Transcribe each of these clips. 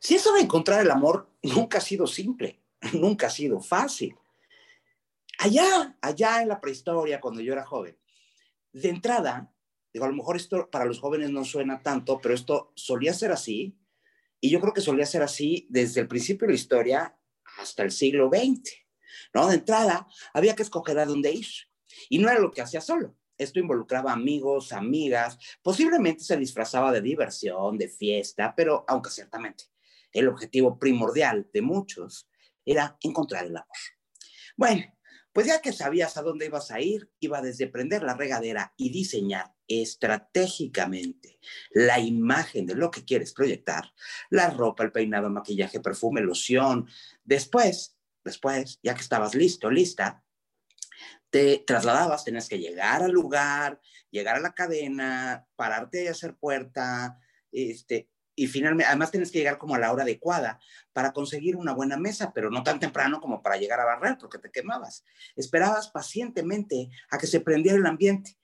Si eso de encontrar el amor nunca ha sido simple, nunca ha sido fácil. Allá, allá en la prehistoria, cuando yo era joven, de entrada, digo, a lo mejor esto para los jóvenes no suena tanto, pero esto solía ser así, y yo creo que solía ser así desde el principio de la historia hasta el siglo XX, ¿no? De entrada, había que escoger a dónde ir, y no era lo que hacía solo. Esto involucraba amigos, amigas, posiblemente se disfrazaba de diversión, de fiesta, pero aunque ciertamente el objetivo primordial de muchos era encontrar el amor. Bueno, pues ya que sabías a dónde ibas a ir, iba desde prender la regadera y diseñar estratégicamente la imagen de lo que quieres proyectar, la ropa, el peinado, maquillaje, perfume, loción. Después, después, ya que estabas listo, lista, te trasladabas, tenías que llegar al lugar, llegar a la cadena, pararte y hacer puerta, este, y finalmente, además tienes que llegar como a la hora adecuada para conseguir una buena mesa, pero no tan temprano como para llegar a barrer, porque te quemabas. Esperabas pacientemente a que se prendiera el ambiente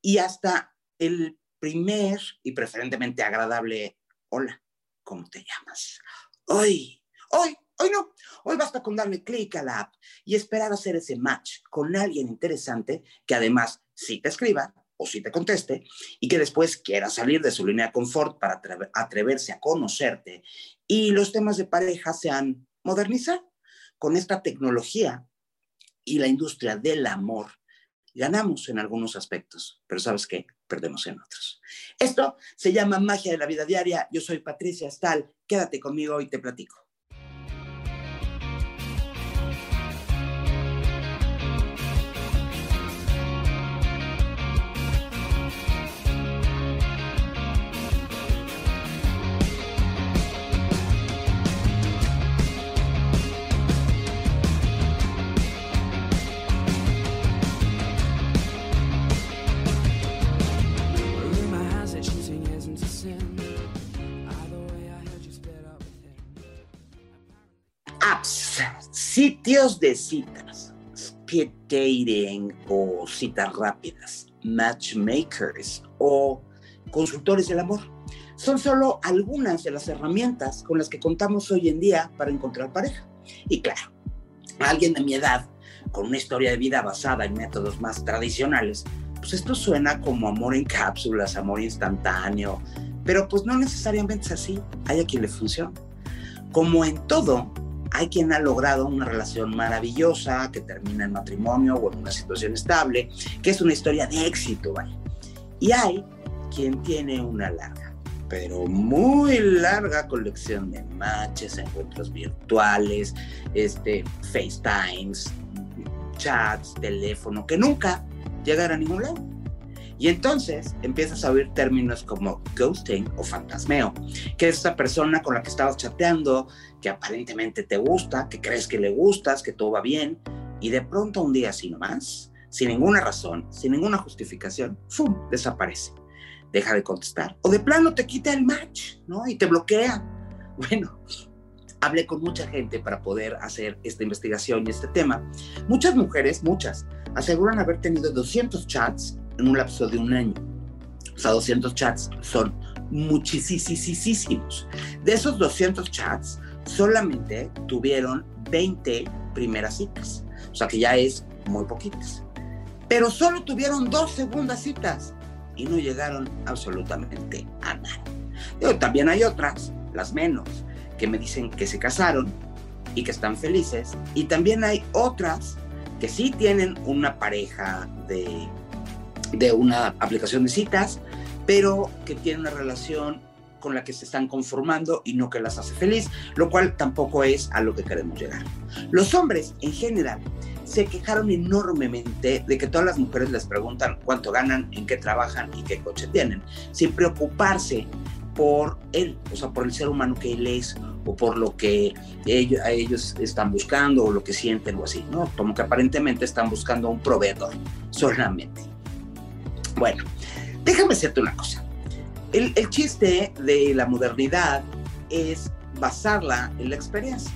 y hasta el primer y preferentemente agradable, hola, ¿cómo te llamas? Hoy, hoy, hoy no, hoy basta con darle clic a la app y esperar hacer ese match con alguien interesante que además sí te escriba o si te conteste, y que después quiera salir de su línea de confort para atreverse a conocerte y los temas de pareja se han modernizado. Con esta tecnología y la industria del amor, ganamos en algunos aspectos, pero ¿sabes qué? Perdemos en otros. Esto se llama magia de la vida diaria. Yo soy Patricia Stahl. Quédate conmigo y te platico. Sitios de citas, speed dating o citas rápidas, matchmakers o consultores del amor. Son solo algunas de las herramientas con las que contamos hoy en día para encontrar pareja. Y claro, alguien de mi edad, con una historia de vida basada en métodos más tradicionales, pues esto suena como amor en cápsulas, amor instantáneo, pero pues no necesariamente es así. Hay a quien le funciona. Como en todo, hay quien ha logrado una relación maravillosa que termina en matrimonio o en una situación estable, que es una historia de éxito, ¿vale? Y hay quien tiene una larga, pero muy larga colección de matches, encuentros virtuales, este, FaceTimes, chats, teléfono, que nunca llegan a ningún lado. Y entonces empiezas a oír términos como ghosting o fantasmeo, que es esa persona con la que estabas chateando, que aparentemente te gusta, que crees que le gustas, que todo va bien, y de pronto un día así nomás, sin ninguna razón, sin ninguna justificación, ¡fum! desaparece. Deja de contestar. O de plano te quita el match, ¿no? Y te bloquea. Bueno, hablé con mucha gente para poder hacer esta investigación y este tema. Muchas mujeres, muchas, aseguran haber tenido 200 chats en un lapso de un año. O sea, 200 chats son muchísimos. De esos 200 chats, solamente tuvieron 20 primeras citas. O sea, que ya es muy poquitas. Pero solo tuvieron dos segundas citas y no llegaron absolutamente a nada. también hay otras, las menos, que me dicen que se casaron y que están felices. Y también hay otras que sí tienen una pareja de de una aplicación de citas, pero que tiene una relación con la que se están conformando y no que las hace feliz, lo cual tampoco es a lo que queremos llegar. Los hombres en general se quejaron enormemente de que todas las mujeres les preguntan cuánto ganan, en qué trabajan y qué coche tienen, sin preocuparse por él, o sea, por el ser humano que él es o por lo que ellos, están buscando o lo que sienten o así, ¿no? Como que aparentemente están buscando un proveedor solamente. Bueno, déjame decirte una cosa. El, chiste de la modernidad es basarla en la experiencia.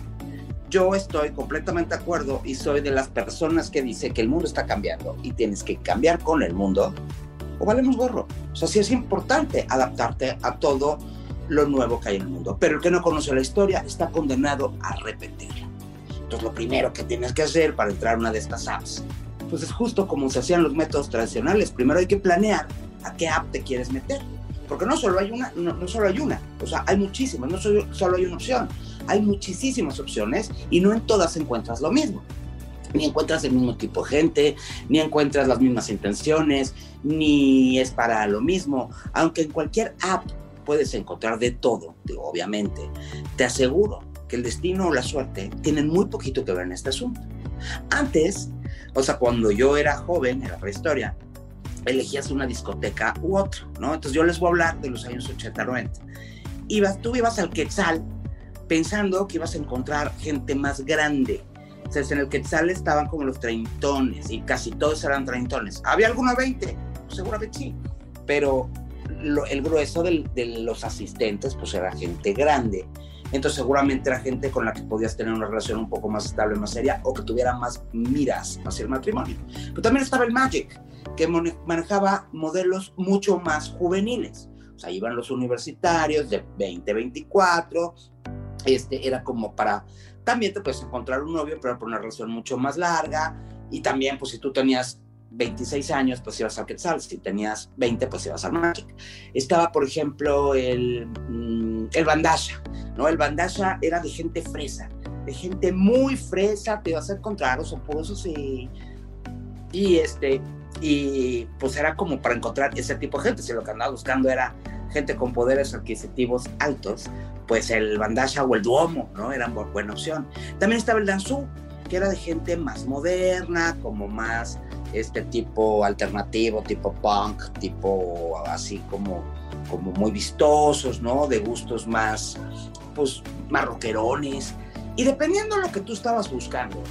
Yo estoy completamente de acuerdo y soy de las personas que dice que el mundo está cambiando y tienes que cambiar con el mundo o valemos gorro. O sea, sí es importante adaptarte a todo lo nuevo que hay en el mundo. Pero el que no conoce la historia está condenado a repetirla. Entonces, lo primero que tienes que hacer para entrar a una de estas apps, pues es justo como se hacían los métodos tradicionales. Primero hay que planear a qué app te quieres meter. Porque no solo hay una, no, solo hay una, o sea, hay muchísimas, no solo, solo hay una opción, hay muchísimas opciones y no en todas encuentras lo mismo ni encuentras el mismo tipo de gente, ni encuentras las mismas intenciones, ni es para lo mismo, aunque en cualquier app puedes encontrar de todo, obviamente, te aseguro que el destino o la suerte tienen muy poquito que ver en este asunto. Antes, o sea, cuando yo era joven, en la prehistoria, elegías una discoteca u otra, ¿no? Entonces yo les voy a hablar de los años 80, 90. Ibas, tú ibas al Quetzal pensando que ibas a encontrar gente más grande. O sea, en el Quetzal estaban como los treintones y casi todos eran treintones. ¿Había alguno 20? Pues seguramente sí. Pero el grueso de los asistentes pues era gente grande. Entonces seguramente era gente con la que podías tener una relación un poco más estable, más seria o que tuviera más miras hacia el matrimonio. Pero también estaba el Magic, que manejaba modelos mucho más juveniles. O sea, iban los universitarios de 20, 24. Este era como para. También te puedes encontrar un novio, pero por una relación mucho más larga. Y también, pues si tú tenías 26 años, pues ibas al Quetzal, si tenías 20, pues ibas al Magic. Estaba, por ejemplo, el, mm, el Bandasha, ¿no? El Bandasha era de gente fresa, de gente muy fresa, te ibas a encontrar los opuestos y, y este, y pues era como para encontrar ese tipo de gente, si lo que andaba buscando era gente con poderes adquisitivos altos, pues el Bandasha o el Duomo, ¿no? Eran buena opción. También estaba el Danzú, que era de gente más moderna, como más este tipo alternativo, tipo punk, tipo así como, como muy vistosos, ¿no? De gustos más, pues, más rockerones. Y dependiendo de lo que tú estabas buscando,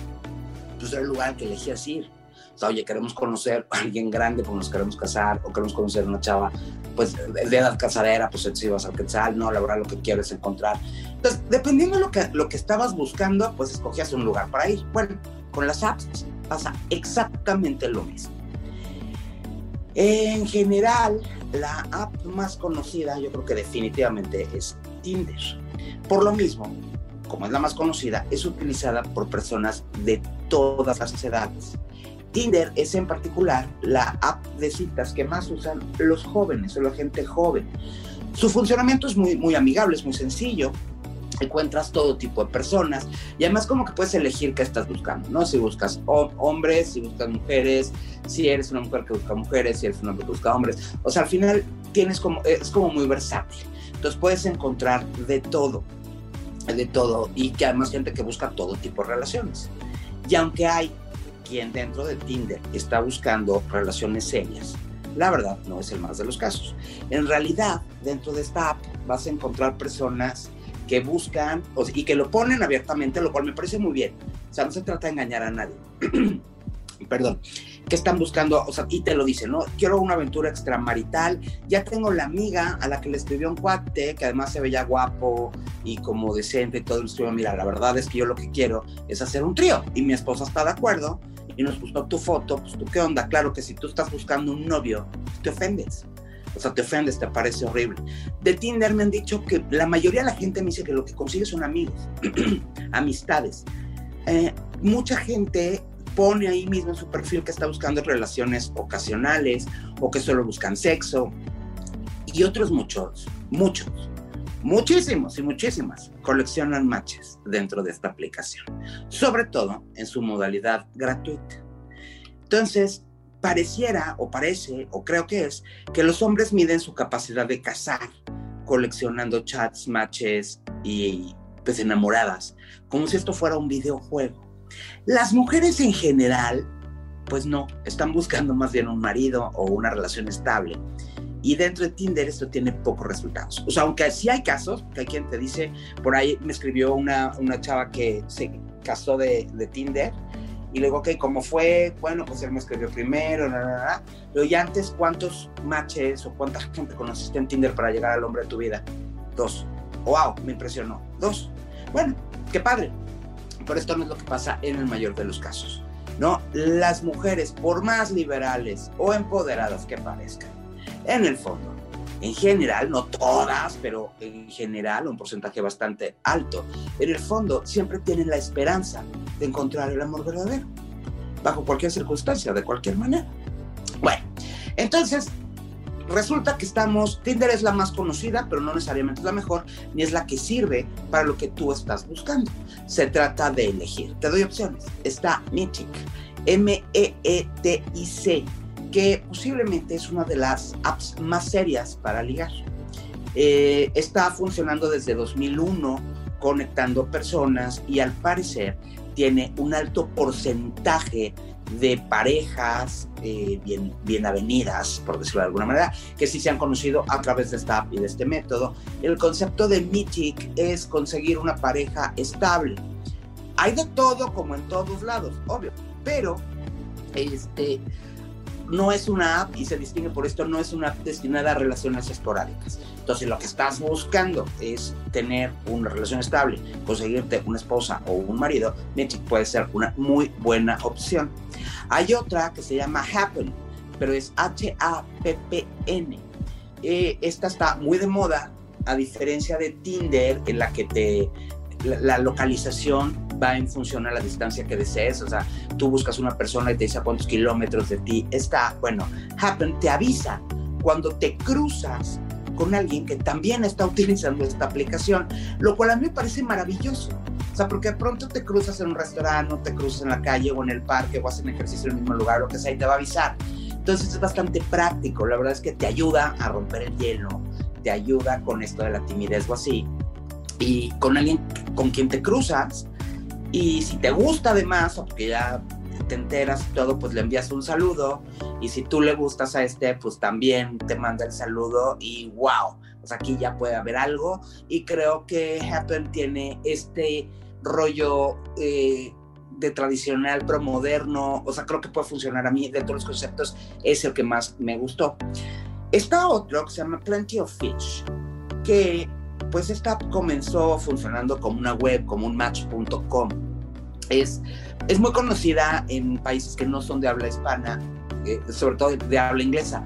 pues era el lugar que elegías ir. O sea, oye, queremos conocer a alguien grande, pues nos queremos casar, o queremos conocer a una chava, pues de edad casadera, pues si vas al quetzal, no, la verdad lo que quiero es encontrar. Entonces, dependiendo de lo que, lo que estabas buscando, pues escogías un lugar para ir. Bueno, con las apps pasa exactamente lo mismo. En general, la app más conocida yo creo que definitivamente es Tinder. Por lo mismo, como es la más conocida, es utilizada por personas de todas las edades. Tinder es en particular la app de citas que más usan los jóvenes o la gente joven. Su funcionamiento es muy, muy amigable, es muy sencillo encuentras todo tipo de personas y además como que puedes elegir qué estás buscando, ¿no? Si buscas hombres, si buscas mujeres, si eres una mujer que busca mujeres, si eres un hombre que busca hombres, o sea, al final tienes como, es como muy versátil, entonces puedes encontrar de todo, de todo y que además gente que busca todo tipo de relaciones. Y aunque hay quien dentro de Tinder está buscando relaciones serias, la verdad no es el más de los casos. En realidad, dentro de esta app vas a encontrar personas que buscan y que lo ponen abiertamente, lo cual me parece muy bien. O sea, no se trata de engañar a nadie. Perdón. Que están buscando, o sea, y te lo dicen, ¿no? Quiero una aventura extramarital. Ya tengo la amiga a la que le escribió un cuate, que además se veía guapo y como decente y todo. Le escribió, mira, la verdad es que yo lo que quiero es hacer un trío. Y mi esposa está de acuerdo y nos gustó tu foto. Pues tú, ¿qué onda? Claro que si tú estás buscando un novio, te ofendes o sea, te ofendes, te parece horrible. De Tinder me han dicho que la mayoría de la gente me dice que lo que consigue son amigos, amistades. Eh, mucha gente pone ahí mismo en su perfil que está buscando relaciones ocasionales o que solo buscan sexo. Y otros muchos, muchos, muchísimos y muchísimas coleccionan matches dentro de esta aplicación, sobre todo en su modalidad gratuita. Entonces, pareciera o parece o creo que es que los hombres miden su capacidad de cazar coleccionando chats, matches y pues enamoradas, como si esto fuera un videojuego. Las mujeres en general, pues no, están buscando más bien un marido o una relación estable. Y dentro de Tinder esto tiene pocos resultados. O sea, aunque sí hay casos, que hay quien te dice, por ahí me escribió una, una chava que se casó de, de Tinder y luego, ok, ¿cómo fue? Bueno, pues él me escribió primero, nada, Pero ya antes, ¿cuántos matches o cuánta gente conociste en Tinder para llegar al hombre de tu vida? Dos. Wow, me impresionó. Dos. Bueno, qué padre. Pero esto no es lo que pasa en el mayor de los casos. ¿No? Las mujeres, por más liberales o empoderadas que parezcan, en el fondo, en general, no todas, pero en general un porcentaje bastante alto, en el fondo siempre tienen la esperanza de encontrar el amor verdadero, bajo cualquier circunstancia, de cualquier manera. Bueno, entonces resulta que estamos, Tinder es la más conocida, pero no necesariamente es la mejor, ni es la que sirve para lo que tú estás buscando. Se trata de elegir. Te doy opciones. Está Meetic, M-E-E-T-I-C, que posiblemente es una de las apps más serias para ligar. Eh, está funcionando desde 2001, conectando personas y al parecer tiene un alto porcentaje de parejas eh, bien, bien avenidas, por decirlo de alguna manera, que sí se han conocido a través de esta app y de este método. El concepto de Mythic es conseguir una pareja estable. Hay de todo como en todos lados, obvio, pero este, no es una app y se distingue por esto, no es una app destinada a relaciones esporádicas. Entonces, lo que estás buscando es tener una relación estable, conseguirte una esposa o un marido, Mythic puede ser una muy buena opción. Hay otra que se llama Happen, pero es H-A-P-P-N. Eh, esta está muy de moda, a diferencia de Tinder, en la que te la, localización va en función a la distancia que desees. O sea, tú buscas una persona y te dice a cuántos kilómetros de ti está. Bueno, Happen te avisa cuando te cruzas con alguien que también está utilizando esta aplicación, lo cual a mí me parece maravilloso. O sea, porque de pronto te cruzas en un restaurante, o te cruzas en la calle o en el parque o hacen ejercicio en el mismo lugar, lo que sea, y te va a avisar. Entonces es bastante práctico. La verdad es que te ayuda a romper el hielo, te ayuda con esto de la timidez o así. Y con alguien con quien te cruzas, y si te gusta además, o porque ya te enteras y todo, pues le envías un saludo. Y si tú le gustas a este, pues también te manda el saludo y wow, pues aquí ya puede haber algo. Y creo que Happen tiene este rollo eh, de tradicional pero moderno, o sea, creo que puede funcionar a mí de todos los conceptos, es el que más me gustó. Está otro que se llama Plenty of Fish, que pues esta comenzó funcionando como una web, como un match.com. Es, es muy conocida en países que no son de habla hispana, eh, sobre todo de habla inglesa,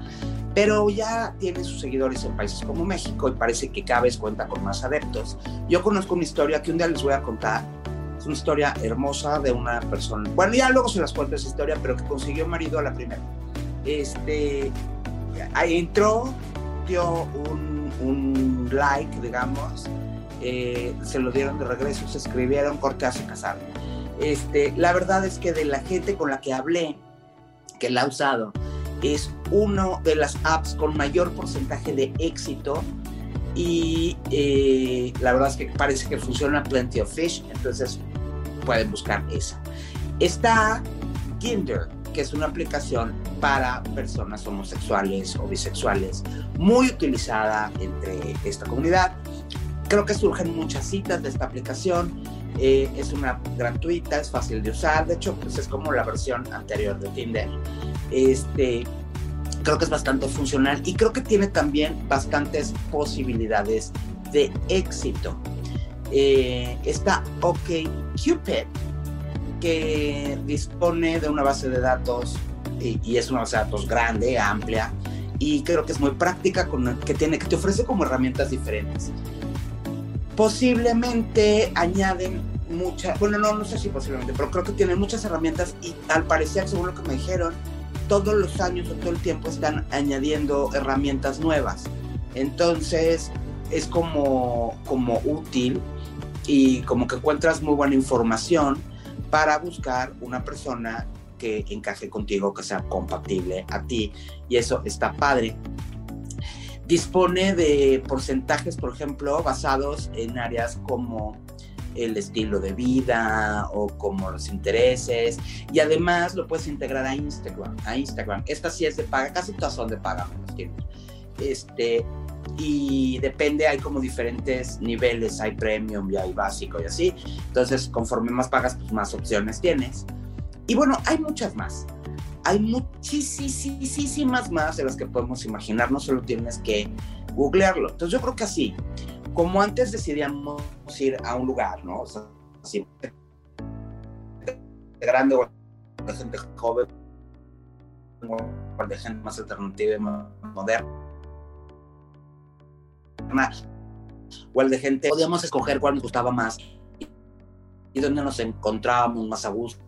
pero ya tiene sus seguidores en países como México y parece que cada vez cuenta con más adeptos. Yo conozco una historia que un día les voy a contar. Es una historia hermosa de una persona. Bueno, ya luego se las cuento esa historia, pero que consiguió marido a la primera. Este, entró, dio un, un like, digamos, eh, se lo dieron de regreso, se escribieron, corte, se casaron. Este, la verdad es que de la gente con la que hablé, que la ha usado, es una de las apps con mayor porcentaje de éxito y eh, la verdad es que parece que funciona Plenty of Fish, entonces pueden buscar esa. Está Kinder, que es una aplicación para personas homosexuales o bisexuales, muy utilizada entre esta comunidad. Creo que surgen muchas citas de esta aplicación. Eh, es una gratuita, es fácil de usar. De hecho, pues es como la versión anterior de Tinder. Este, creo que es bastante funcional y creo que tiene también bastantes posibilidades de éxito. Eh, está OkCupid, que dispone de una base de datos y, es una base de datos grande, amplia, y creo que es muy práctica, con, que, tiene, que te ofrece como herramientas diferentes. Posiblemente añaden muchas, bueno, no, no sé si posiblemente, pero creo que tienen muchas herramientas y al parecer, según lo que me dijeron, todos los años o todo el tiempo están añadiendo herramientas nuevas. Entonces es como, como útil y como que encuentras muy buena información para buscar una persona que encaje contigo, que sea compatible a ti. Y eso está padre. Dispone de porcentajes, por ejemplo, basados en áreas como el estilo de vida o como los intereses y además lo puedes integrar a Instagram, a Instagram. Esta sí es de paga, casi todas son de paga, Este, y depende, hay como diferentes niveles, hay premium y hay básico y así. Entonces, conforme más pagas, pues más opciones tienes. Y bueno, hay muchas más. Hay muchísimas más de las que podemos imaginar, no solo tienes que googlearlo. Entonces yo creo que así, como antes decidíamos ir a un lugar, ¿no? O sea, así, grande o de gente joven o de gente más alternativa y más moderna. o el de gente, podíamos escoger cuál nos gustaba más y dónde nos encontrábamos más a gusto.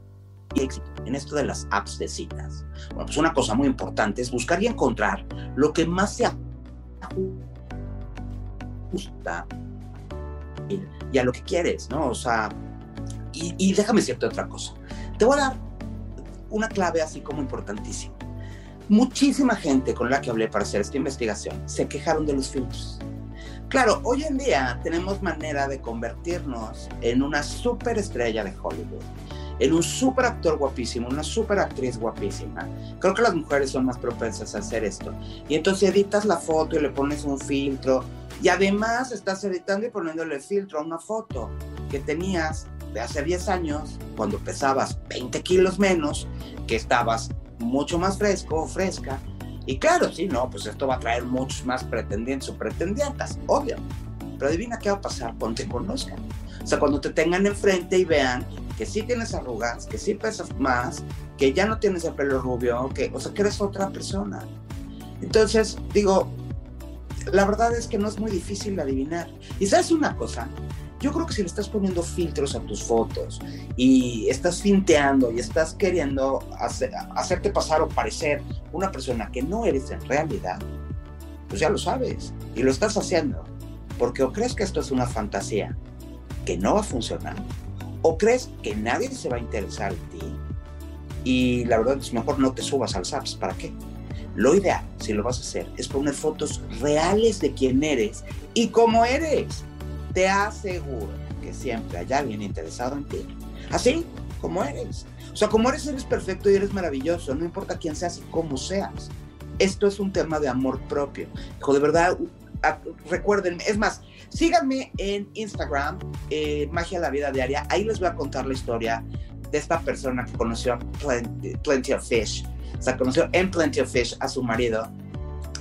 Y en esto de las apps de citas. Bueno, pues una cosa muy importante es buscar y encontrar lo que más se ajusta y a lo que quieres, ¿no? O sea, y, y déjame decirte otra cosa. Te voy a dar una clave así como importantísima. Muchísima gente con la que hablé para hacer esta investigación se quejaron de los filtros. Claro, hoy en día tenemos manera de convertirnos en una superestrella de Hollywood, en un super actor guapísimo, una super actriz guapísima. Creo que las mujeres son más propensas a hacer esto. Y entonces editas la foto y le pones un filtro. Y además estás editando y poniéndole filtro a una foto que tenías de hace 10 años, cuando pesabas 20 kilos menos, que estabas mucho más fresco o fresca. Y claro, sí, no, pues esto va a traer muchos más pretendientes o pretendientas, obvio. Pero adivina qué va a pasar cuando te conozcan. O sea, cuando te tengan enfrente y vean que sí tienes arrugas, que sí pesas más, que ya no tienes el pelo rubio, que, o sea, que eres otra persona. Entonces, digo, la verdad es que no es muy difícil de adivinar. Y sabes una cosa, yo creo que si le estás poniendo filtros a tus fotos y estás finteando y estás queriendo hacerte pasar o parecer una persona que no eres en realidad, pues ya lo sabes y lo estás haciendo. Porque o crees que esto es una fantasía que no va a funcionar, o crees que nadie se va a interesar en ti y la verdad es mejor no te subas al SAPS. ¿Para qué? Lo ideal, si lo vas a hacer, es poner fotos reales de quién eres y cómo eres te aseguro que siempre hay alguien interesado en ti. Así como eres. O sea, como eres, eres perfecto y eres maravilloso. No importa quién seas y cómo seas. Esto es un tema de amor propio. Hijo, de verdad, recuerden, es más, síganme en Instagram, eh, Magia la Vida Diaria. Ahí les voy a contar la historia de esta persona que conoció a Plenty, of Fish. O sea, conoció en Plenty of Fish a su marido.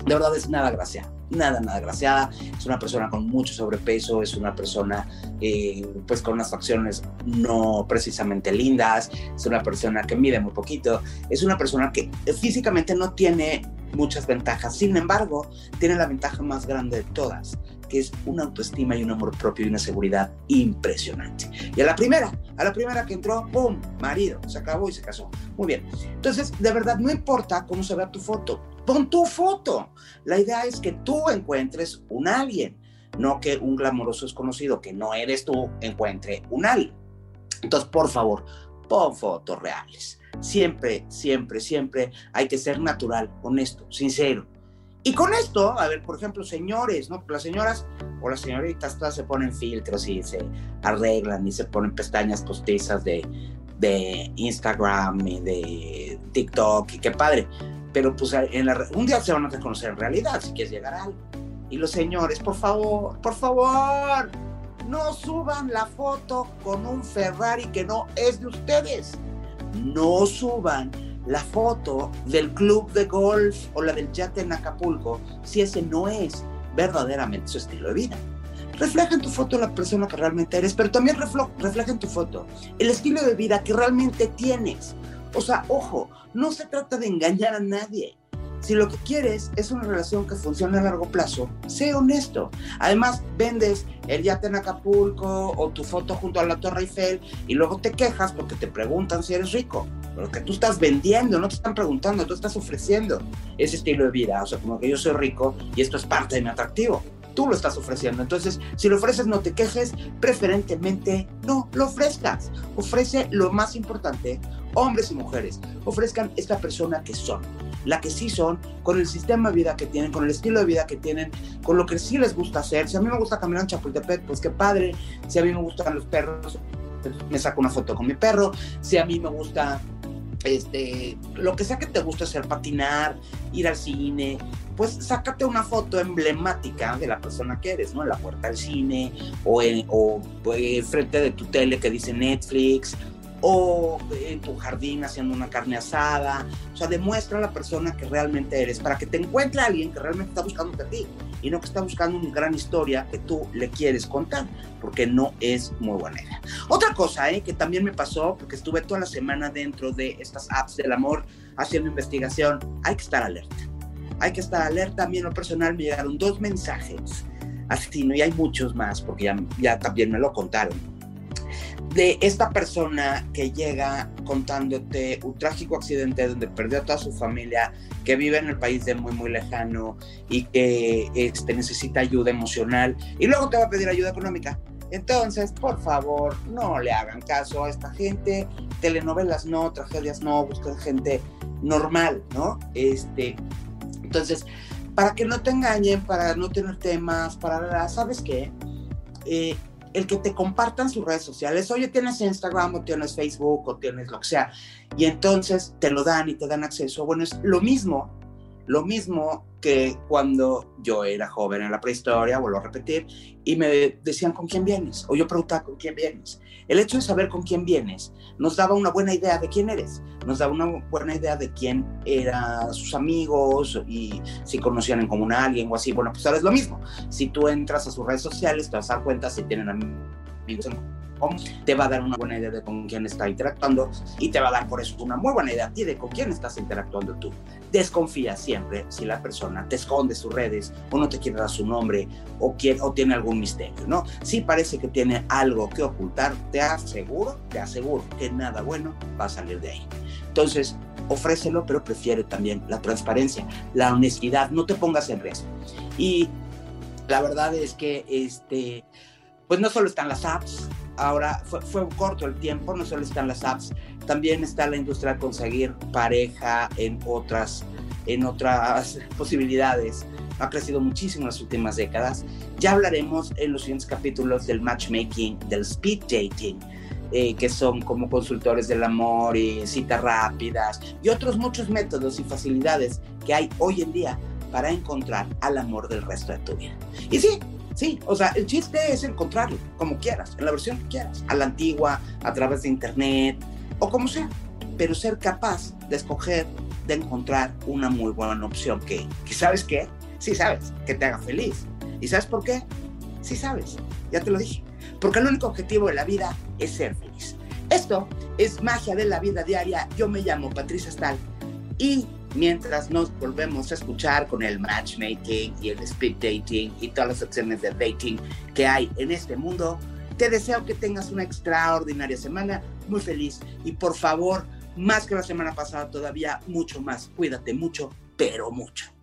De verdad es nada gracia nada, nada graciada, es una persona con mucho sobrepeso, es una persona eh, pues con unas facciones no precisamente lindas, es una persona que mide muy poquito, es una persona que físicamente no tiene muchas ventajas, sin embargo, tiene la ventaja más grande de todas, que es una autoestima y un amor propio y una seguridad impresionante. Y a la primera, a la primera que entró, ¡pum! Marido, se acabó y se casó. Muy bien. Entonces, de verdad, no importa cómo se vea tu foto, pon tu foto. La idea es que tú encuentres un alguien, no que un glamoroso desconocido que no eres tú encuentre un alguien. Entonces, por favor, pon fotos reales. Siempre, siempre, siempre hay que ser natural, honesto, sincero. Y con esto, a ver, por ejemplo, señores, ¿no? Las señoras o las señoritas todas se ponen filtros y se arreglan y se ponen pestañas postizas de, de Instagram y de TikTok y qué padre pero pues un día se van a reconocer en realidad si quieres llegar a algo. Y los señores, por favor, por favor, no suban la foto con un Ferrari que no es de ustedes. No suban la foto del club de golf o la del yate en Acapulco si ese no es verdaderamente su estilo de vida. Refleja en tu foto la persona que realmente eres, pero también refleja en tu foto el estilo de vida que realmente tienes. O sea, ojo, no se trata de engañar a nadie. Si lo que quieres es una relación que funcione a largo plazo, sé honesto. Además, vendes el yate en Acapulco o tu foto junto a la Torre Eiffel y luego te quejas porque te preguntan si eres rico. Lo que tú estás vendiendo, no te están preguntando, tú estás ofreciendo ese estilo de vida. O sea, como que yo soy rico y esto es parte de mi atractivo tú lo estás ofreciendo. Entonces, si lo ofreces, no te quejes, preferentemente no lo ofrezcas. Ofrece lo más importante, hombres y mujeres, ofrezcan esta persona que son, la que sí son, con el sistema de vida que tienen, con el estilo de vida que tienen, con lo que sí les gusta hacer. Si a mí me gusta caminar en Chapultepec, pues qué padre. Si a mí me gustan los perros, me saco una foto con mi perro. Si a mí me gusta este, lo que sea que te guste hacer, patinar, ir al cine, pues sácate una foto emblemática de la persona que eres, ¿no? En la puerta del cine o, en, o, eh, frente de tu tele que dice Netflix o en tu jardín haciendo una carne asada. O sea, demuestra a la persona que realmente eres para que te encuentre alguien que realmente está buscando a ti y no que está buscando una gran historia que tú le quieres contar, porque no es muy buena idea. Otra cosa ¿eh? que también me pasó, porque estuve toda la semana dentro de estas apps del amor haciendo investigación, hay que estar alerta. Hay que estar alerta. A mí en lo personal me llegaron dos mensajes asesino, y hay muchos más, porque ya, ya también me lo contaron, de esta persona que llega contándote un trágico accidente donde perdió a toda su familia, que vive en el país de muy, muy lejano y que este, necesita ayuda emocional y luego te va a pedir ayuda económica. Entonces, por favor, no le hagan caso a esta gente. Telenovelas no, tragedias no, busquen gente normal, ¿no? Este, entonces, para que no te engañen, para no tener temas, para, ¿sabes qué? Eh, el que te compartan sus redes sociales, oye, tienes Instagram o tienes Facebook o tienes lo que sea, y entonces te lo dan y te dan acceso. Bueno, es lo mismo, lo mismo que cuando yo era joven en la prehistoria, vuelvo a repetir, y me decían con quién vienes, o yo preguntaba con quién vienes. El hecho de saber con quién vienes nos daba una buena idea de quién eres, nos daba una buena idea de quién eran sus amigos y si conocían en común a alguien o así. Bueno, pues ahora es lo mismo. Si tú entras a sus redes sociales, te vas a dar cuenta si tienen amigos en te va a dar una buena idea de con quién está interactuando y te va a dar por eso una muy buena idea a ti de con quién estás interactuando tú. Desconfía siempre si la persona te esconde sus redes o no te quiere dar su nombre o, quiere, o tiene algún misterio, ¿no? Si parece que tiene algo que ocultar, te aseguro, te aseguro que nada bueno va a salir de ahí. Entonces, ofrécelo, pero prefiere también la transparencia, la honestidad, no te pongas en riesgo. Y la verdad es que, este, pues no solo están las apps, ahora fue, fue, corto el tiempo, no solo están las apps, también está la industria de conseguir pareja en otras, en otras posibilidades. Ha crecido muchísimo en las últimas décadas. Ya hablaremos en los siguientes capítulos del matchmaking, del speed dating, eh, que son como consultores del amor y citas rápidas y otros muchos métodos y facilidades que hay hoy en día para encontrar al amor del resto de tu vida. Y sí, Sí, o sea, el chiste es encontrarlo, como quieras, en la versión que quieras, a la antigua, a través de internet o como sea, pero ser capaz de escoger, de encontrar una muy buena opción que, que sabes qué, sí sabes, que te haga feliz. ¿Y sabes por qué? Sí sabes, ya te lo dije. Porque el único objetivo de la vida es ser feliz. Esto es magia de la vida diaria. Yo me llamo Patricia Stahl y mientras nos volvemos a escuchar con el matchmaking y el speed dating y todas las opciones de dating que hay en este mundo. Te deseo que tengas una extraordinaria semana, muy feliz y por favor, más que la semana pasada todavía, mucho más. Cuídate mucho, pero mucho.